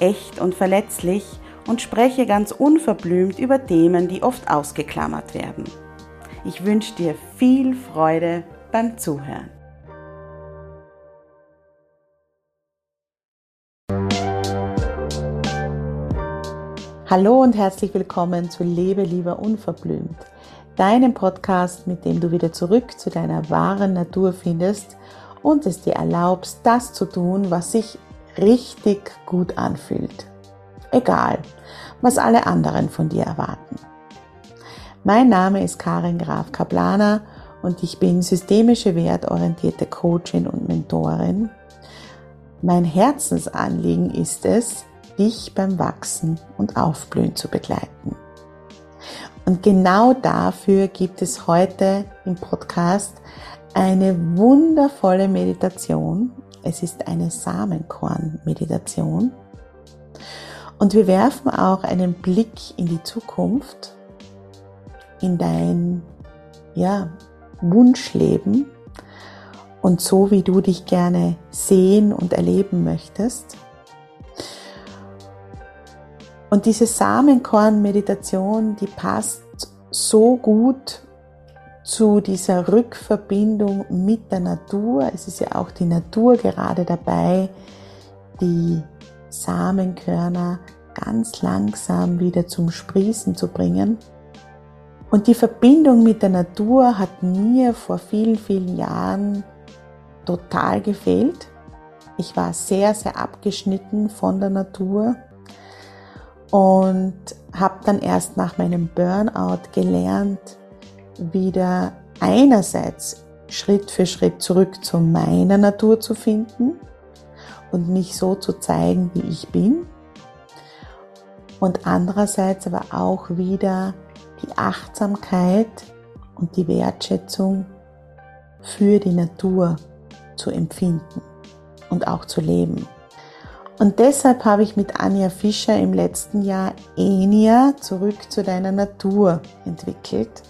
echt und verletzlich und spreche ganz unverblümt über Themen, die oft ausgeklammert werden. Ich wünsche dir viel Freude beim Zuhören. Hallo und herzlich willkommen zu Lebe lieber unverblümt, deinem Podcast, mit dem du wieder zurück zu deiner wahren Natur findest und es dir erlaubst, das zu tun, was sich richtig gut anfühlt. Egal, was alle anderen von dir erwarten. Mein Name ist Karin Graf Kaplaner und ich bin systemische wertorientierte Coachin und Mentorin. Mein Herzensanliegen ist es, dich beim Wachsen und Aufblühen zu begleiten. Und genau dafür gibt es heute im Podcast eine wundervolle Meditation, es ist eine Samenkorn-Meditation. Und wir werfen auch einen Blick in die Zukunft, in dein ja, Wunschleben und so, wie du dich gerne sehen und erleben möchtest. Und diese Samenkorn-Meditation, die passt so gut zu dieser Rückverbindung mit der Natur. Es ist ja auch die Natur gerade dabei, die Samenkörner ganz langsam wieder zum Sprießen zu bringen. Und die Verbindung mit der Natur hat mir vor vielen, vielen Jahren total gefehlt. Ich war sehr, sehr abgeschnitten von der Natur und habe dann erst nach meinem Burnout gelernt, wieder einerseits Schritt für Schritt zurück zu meiner Natur zu finden und mich so zu zeigen, wie ich bin. Und andererseits aber auch wieder die Achtsamkeit und die Wertschätzung für die Natur zu empfinden und auch zu leben. Und deshalb habe ich mit Anja Fischer im letzten Jahr Enia zurück zu deiner Natur entwickelt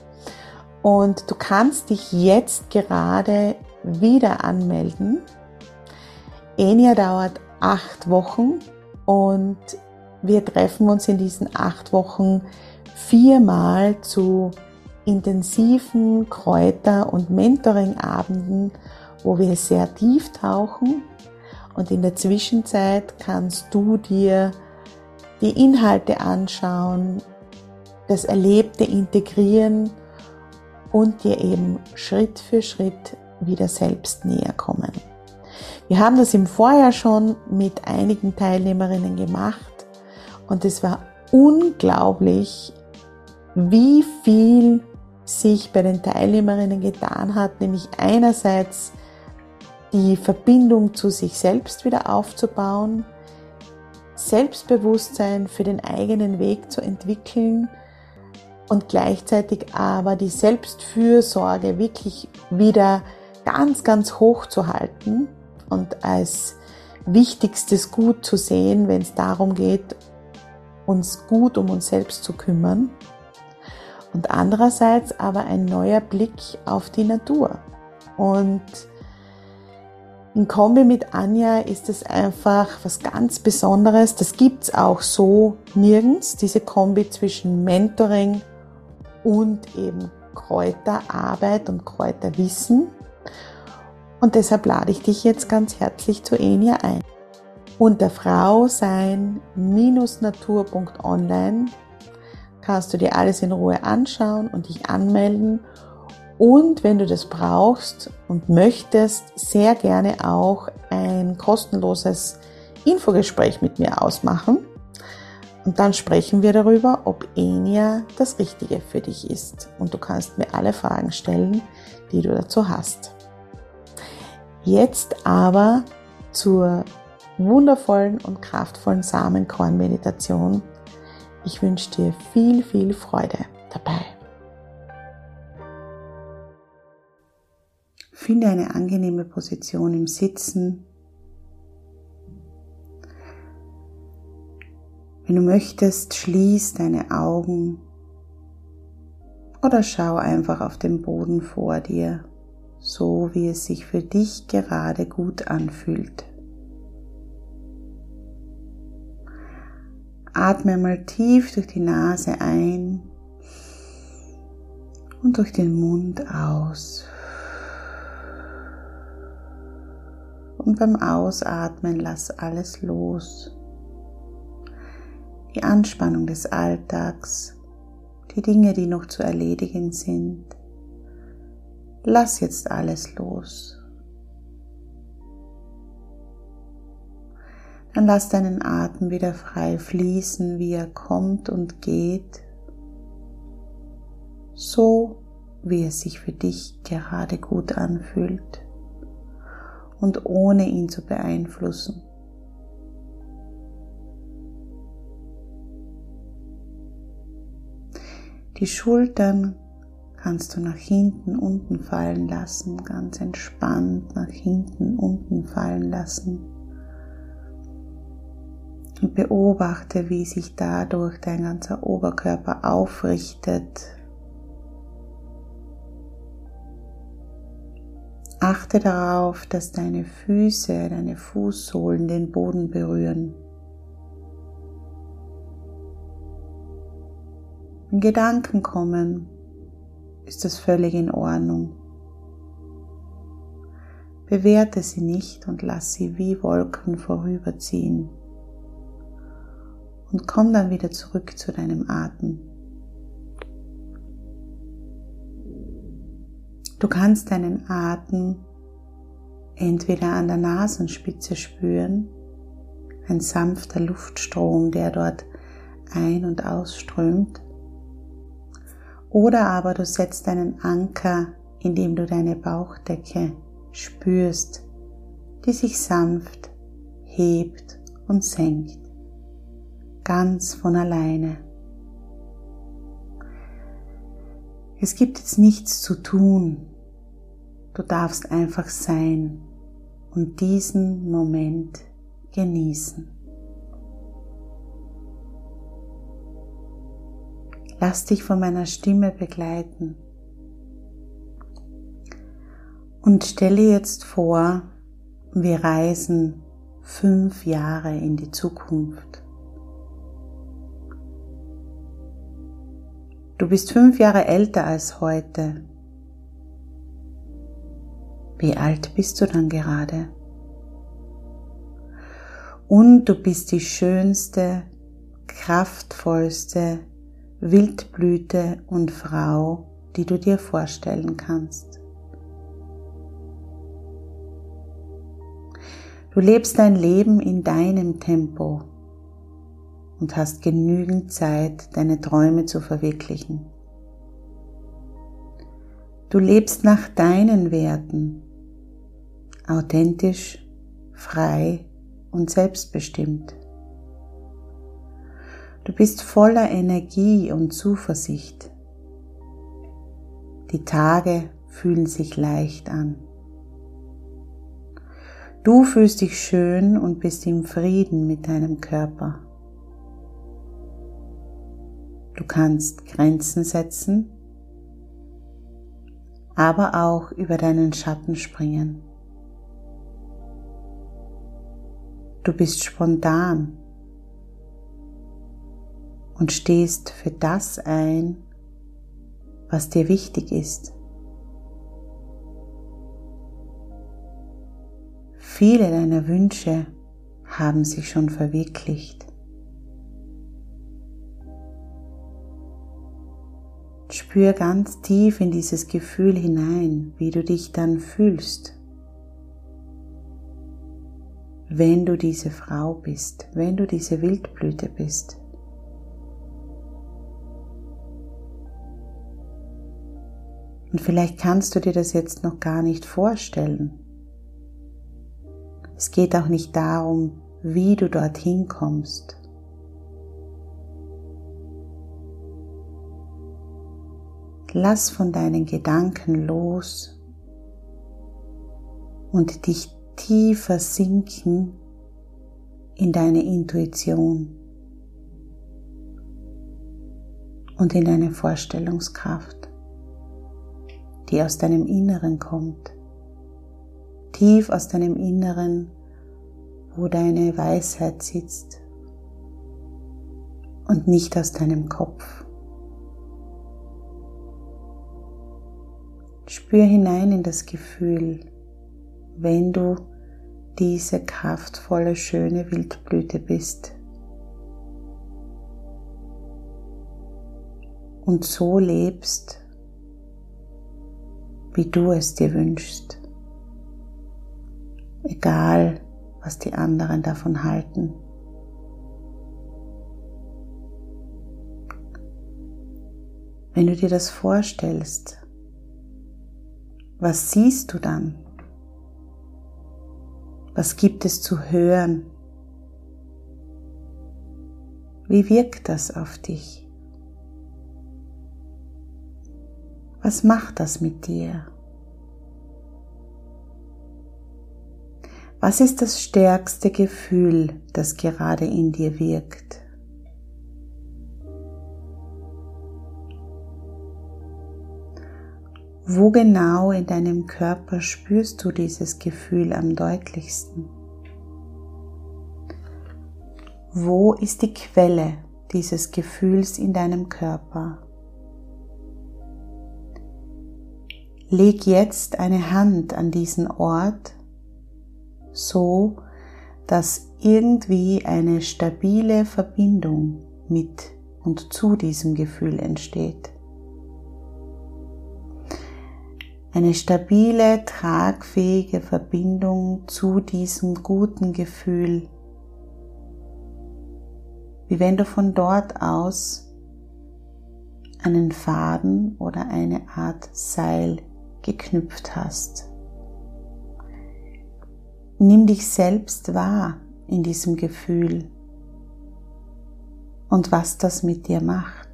und du kannst dich jetzt gerade wieder anmelden. Enia dauert acht Wochen und wir treffen uns in diesen acht Wochen viermal zu intensiven Kräuter- und Mentoring-Abenden, wo wir sehr tief tauchen. Und in der Zwischenzeit kannst du dir die Inhalte anschauen, das Erlebte integrieren und dir eben Schritt für Schritt wieder selbst näher kommen. Wir haben das im Vorjahr schon mit einigen Teilnehmerinnen gemacht und es war unglaublich, wie viel sich bei den Teilnehmerinnen getan hat, nämlich einerseits die Verbindung zu sich selbst wieder aufzubauen, Selbstbewusstsein für den eigenen Weg zu entwickeln und gleichzeitig aber die Selbstfürsorge wirklich wieder ganz, ganz hoch zu halten und als wichtigstes Gut zu sehen, wenn es darum geht, uns gut um uns selbst zu kümmern. Und andererseits aber ein neuer Blick auf die Natur. Und in Kombi mit Anja ist es einfach was ganz Besonderes. Das gibt es auch so nirgends, diese Kombi zwischen Mentoring und eben Kräuterarbeit und Kräuterwissen. Und deshalb lade ich dich jetzt ganz herzlich zu Enia ein. Unter frausein-natur.online kannst du dir alles in Ruhe anschauen und dich anmelden. Und wenn du das brauchst und möchtest, sehr gerne auch ein kostenloses Infogespräch mit mir ausmachen. Und dann sprechen wir darüber, ob Enia das Richtige für dich ist. Und du kannst mir alle Fragen stellen, die du dazu hast. Jetzt aber zur wundervollen und kraftvollen Samenkorn-Meditation. Ich wünsche dir viel, viel Freude dabei. Finde eine angenehme Position im Sitzen. Wenn du möchtest, schließ deine Augen oder schau einfach auf den Boden vor dir, so wie es sich für dich gerade gut anfühlt. Atme mal tief durch die Nase ein und durch den Mund aus. Und beim Ausatmen lass alles los. Die Anspannung des Alltags, die Dinge, die noch zu erledigen sind. Lass jetzt alles los. Dann lass deinen Atem wieder frei fließen, wie er kommt und geht, so wie es sich für dich gerade gut anfühlt und ohne ihn zu beeinflussen. Die Schultern kannst du nach hinten unten fallen lassen, ganz entspannt nach hinten unten fallen lassen und beobachte, wie sich dadurch dein ganzer Oberkörper aufrichtet. Achte darauf, dass deine Füße, deine Fußsohlen den Boden berühren. Wenn Gedanken kommen, ist das völlig in Ordnung. Bewerte sie nicht und lass sie wie Wolken vorüberziehen und komm dann wieder zurück zu deinem Atem. Du kannst deinen Atem entweder an der Nasenspitze spüren, ein sanfter Luftstrom, der dort ein- und ausströmt, oder aber du setzt einen Anker, indem du deine Bauchdecke spürst, die sich sanft hebt und senkt ganz von alleine. Es gibt jetzt nichts zu tun. Du darfst einfach sein und diesen Moment genießen. Lass dich von meiner Stimme begleiten. Und stelle jetzt vor, wir reisen fünf Jahre in die Zukunft. Du bist fünf Jahre älter als heute. Wie alt bist du dann gerade? Und du bist die schönste, kraftvollste Wildblüte und Frau, die du dir vorstellen kannst. Du lebst dein Leben in deinem Tempo und hast genügend Zeit, deine Träume zu verwirklichen. Du lebst nach deinen Werten, authentisch, frei und selbstbestimmt. Du bist voller Energie und Zuversicht. Die Tage fühlen sich leicht an. Du fühlst dich schön und bist im Frieden mit deinem Körper. Du kannst Grenzen setzen, aber auch über deinen Schatten springen. Du bist spontan und stehst für das ein, was dir wichtig ist. Viele deiner Wünsche haben sich schon verwirklicht. Spür ganz tief in dieses Gefühl hinein, wie du dich dann fühlst, wenn du diese Frau bist, wenn du diese Wildblüte bist. Und vielleicht kannst du dir das jetzt noch gar nicht vorstellen. Es geht auch nicht darum, wie du dorthin kommst. Lass von deinen Gedanken los und dich tiefer sinken in deine Intuition und in deine Vorstellungskraft, die aus deinem Inneren kommt, tief aus deinem Inneren, wo deine Weisheit sitzt und nicht aus deinem Kopf. Spür hinein in das Gefühl, wenn du diese kraftvolle, schöne Wildblüte bist. Und so lebst, wie du es dir wünschst. Egal, was die anderen davon halten. Wenn du dir das vorstellst, was siehst du dann? Was gibt es zu hören? Wie wirkt das auf dich? Was macht das mit dir? Was ist das stärkste Gefühl, das gerade in dir wirkt? Wo genau in deinem Körper spürst du dieses Gefühl am deutlichsten? Wo ist die Quelle dieses Gefühls in deinem Körper? Leg jetzt eine Hand an diesen Ort, so dass irgendwie eine stabile Verbindung mit und zu diesem Gefühl entsteht. eine stabile, tragfähige Verbindung zu diesem guten Gefühl, wie wenn du von dort aus einen Faden oder eine Art Seil geknüpft hast. Nimm dich selbst wahr in diesem Gefühl und was das mit dir macht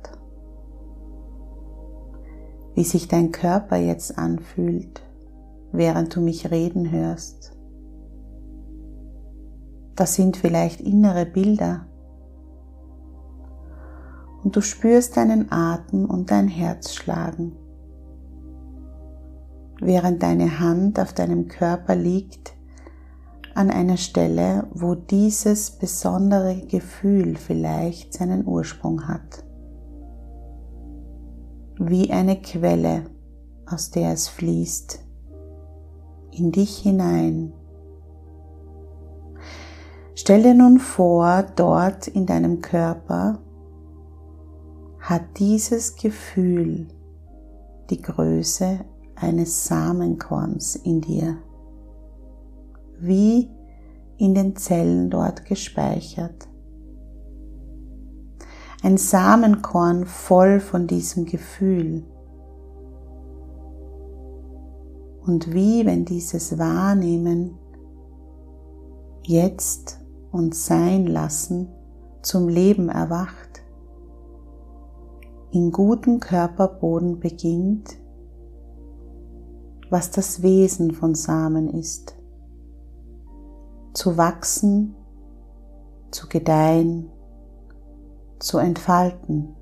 wie sich dein Körper jetzt anfühlt, während du mich reden hörst. Das sind vielleicht innere Bilder. Und du spürst deinen Atem und dein Herz schlagen. Während deine Hand auf deinem Körper liegt, an einer Stelle, wo dieses besondere Gefühl vielleicht seinen Ursprung hat wie eine Quelle, aus der es fließt, in dich hinein. Stell dir nun vor, dort in deinem Körper hat dieses Gefühl die Größe eines Samenkorns in dir, wie in den Zellen dort gespeichert ein Samenkorn voll von diesem Gefühl. Und wie wenn dieses Wahrnehmen jetzt und sein lassen zum Leben erwacht, in guten Körperboden beginnt, was das Wesen von Samen ist, zu wachsen, zu gedeihen, zu entfalten,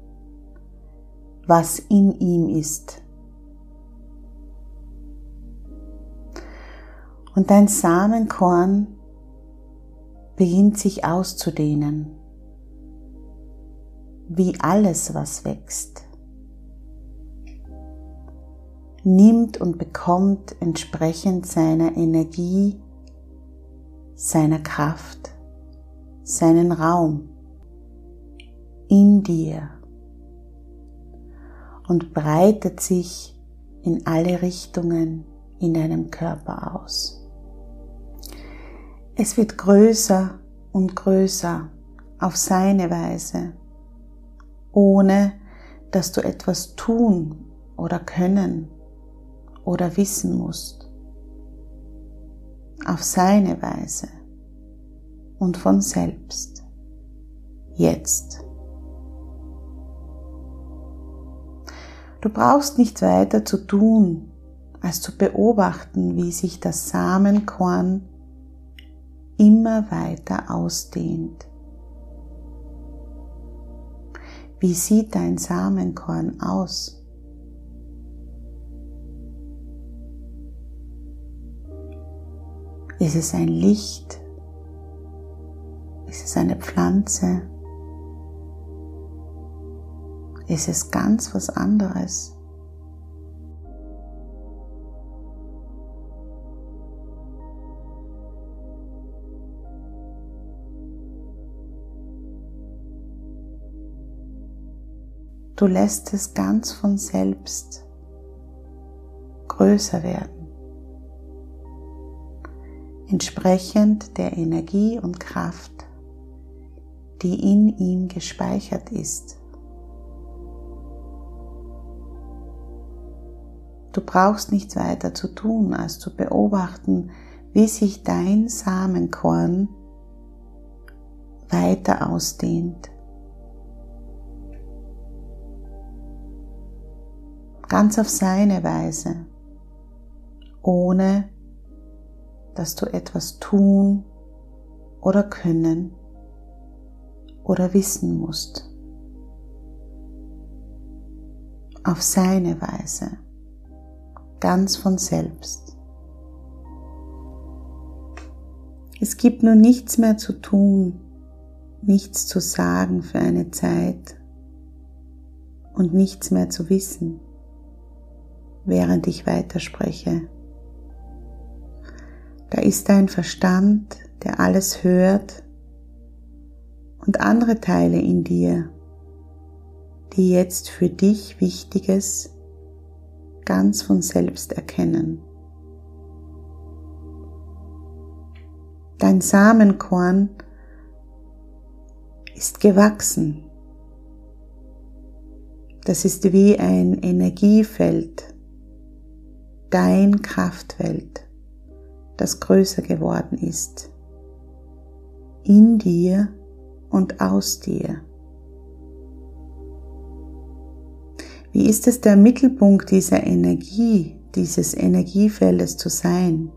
was in ihm ist. Und dein Samenkorn beginnt sich auszudehnen, wie alles, was wächst. Nimmt und bekommt entsprechend seiner Energie, seiner Kraft, seinen Raum in dir. und breitet sich in alle Richtungen in deinem Körper aus. Es wird größer und größer auf seine Weise, ohne dass du etwas tun oder können oder wissen musst. Auf seine Weise und von selbst. Jetzt. Du brauchst nicht weiter zu tun, als zu beobachten, wie sich das Samenkorn immer weiter ausdehnt. Wie sieht dein Samenkorn aus? Ist es ein Licht? Ist es eine Pflanze? Ist es ganz was anderes? Du lässt es ganz von selbst größer werden, entsprechend der Energie und Kraft, die in ihm gespeichert ist. Du brauchst nichts weiter zu tun, als zu beobachten, wie sich dein Samenkorn weiter ausdehnt ganz auf seine Weise, ohne dass du etwas tun oder können oder wissen musst. Auf seine Weise, ganz von selbst. Es gibt nun nichts mehr zu tun, nichts zu sagen für eine Zeit und nichts mehr zu wissen während ich weiterspreche. Da ist dein Verstand, der alles hört und andere Teile in dir, die jetzt für dich Wichtiges ganz von selbst erkennen. Dein Samenkorn ist gewachsen. Das ist wie ein Energiefeld, dein Kraftfeld, das größer geworden ist, in dir und aus dir. Wie ist es der Mittelpunkt dieser Energie, dieses Energiefeldes zu sein?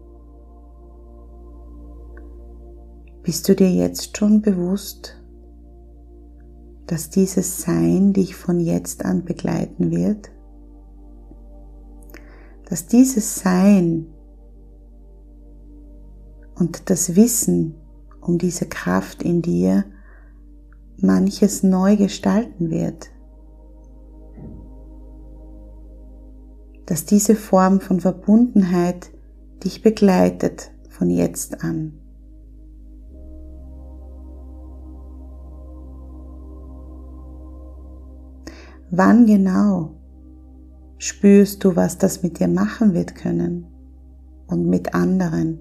Bist du dir jetzt schon bewusst, dass dieses Sein dich von jetzt an begleiten wird? dass dieses Sein und das Wissen um diese Kraft in dir manches neu gestalten wird. Dass diese Form von Verbundenheit dich begleitet von jetzt an. Wann genau spürst du, was das mit dir machen wird können und mit anderen.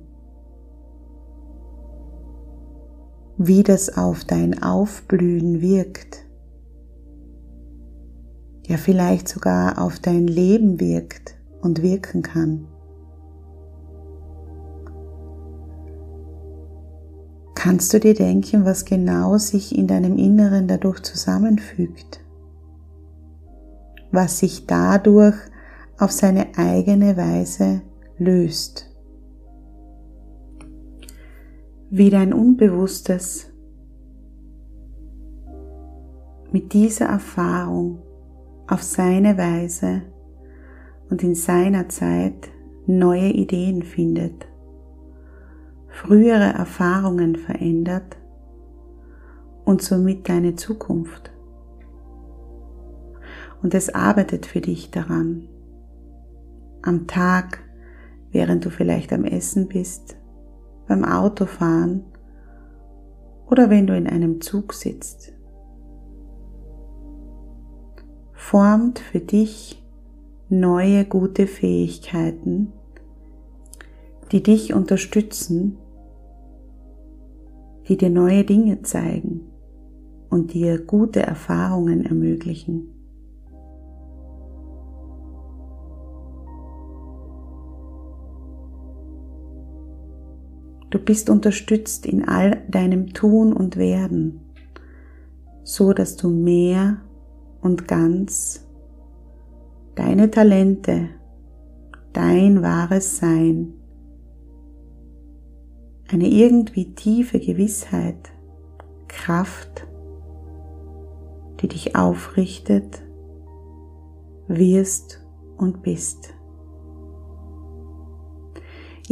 Wie das auf dein Aufblühen wirkt. Ja, vielleicht sogar auf dein Leben wirkt und wirken kann. Kannst du dir denken, was genau sich in deinem Inneren dadurch zusammenfügt? was sich dadurch auf seine eigene Weise löst. Wie dein Unbewusstes mit dieser Erfahrung auf seine Weise und in seiner Zeit neue Ideen findet, frühere Erfahrungen verändert und somit deine Zukunft und es arbeitet für dich daran. Am Tag, während du vielleicht am Essen bist, beim Autofahren oder wenn du in einem Zug sitzt. formt für dich neue gute Fähigkeiten, die dich unterstützen, die dir neue Dinge zeigen und dir gute Erfahrungen ermöglichen. Du bist unterstützt in all deinem Tun und Werden, so dass du mehr und ganz deine Talente, dein wahres Sein, eine irgendwie tiefe Gewissheit, Kraft, die dich aufrichtet, wirst und bist.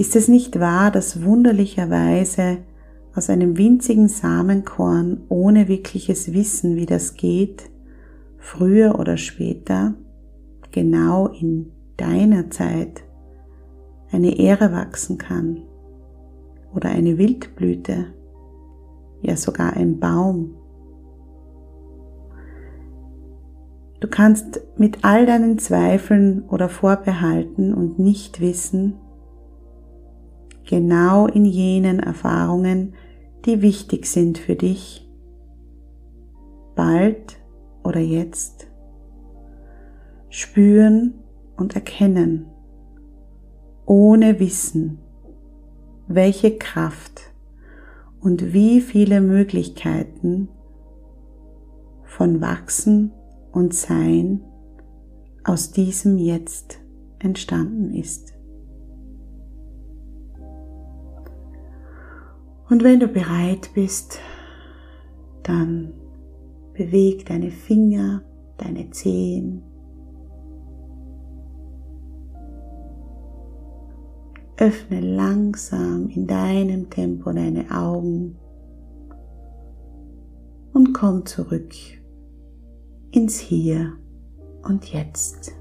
Ist es nicht wahr, dass wunderlicherweise aus einem winzigen Samenkorn ohne wirkliches Wissen, wie das geht, früher oder später, genau in deiner Zeit, eine Ehre wachsen kann oder eine Wildblüte, ja sogar ein Baum. Du kannst mit all deinen Zweifeln oder Vorbehalten und Nichtwissen genau in jenen Erfahrungen, die wichtig sind für dich, bald oder jetzt, spüren und erkennen, ohne Wissen, welche Kraft und wie viele Möglichkeiten von Wachsen und Sein aus diesem Jetzt entstanden ist. Und wenn du bereit bist, dann beweg deine Finger, deine Zehen. Öffne langsam in deinem Tempo deine Augen und komm zurück ins Hier und Jetzt.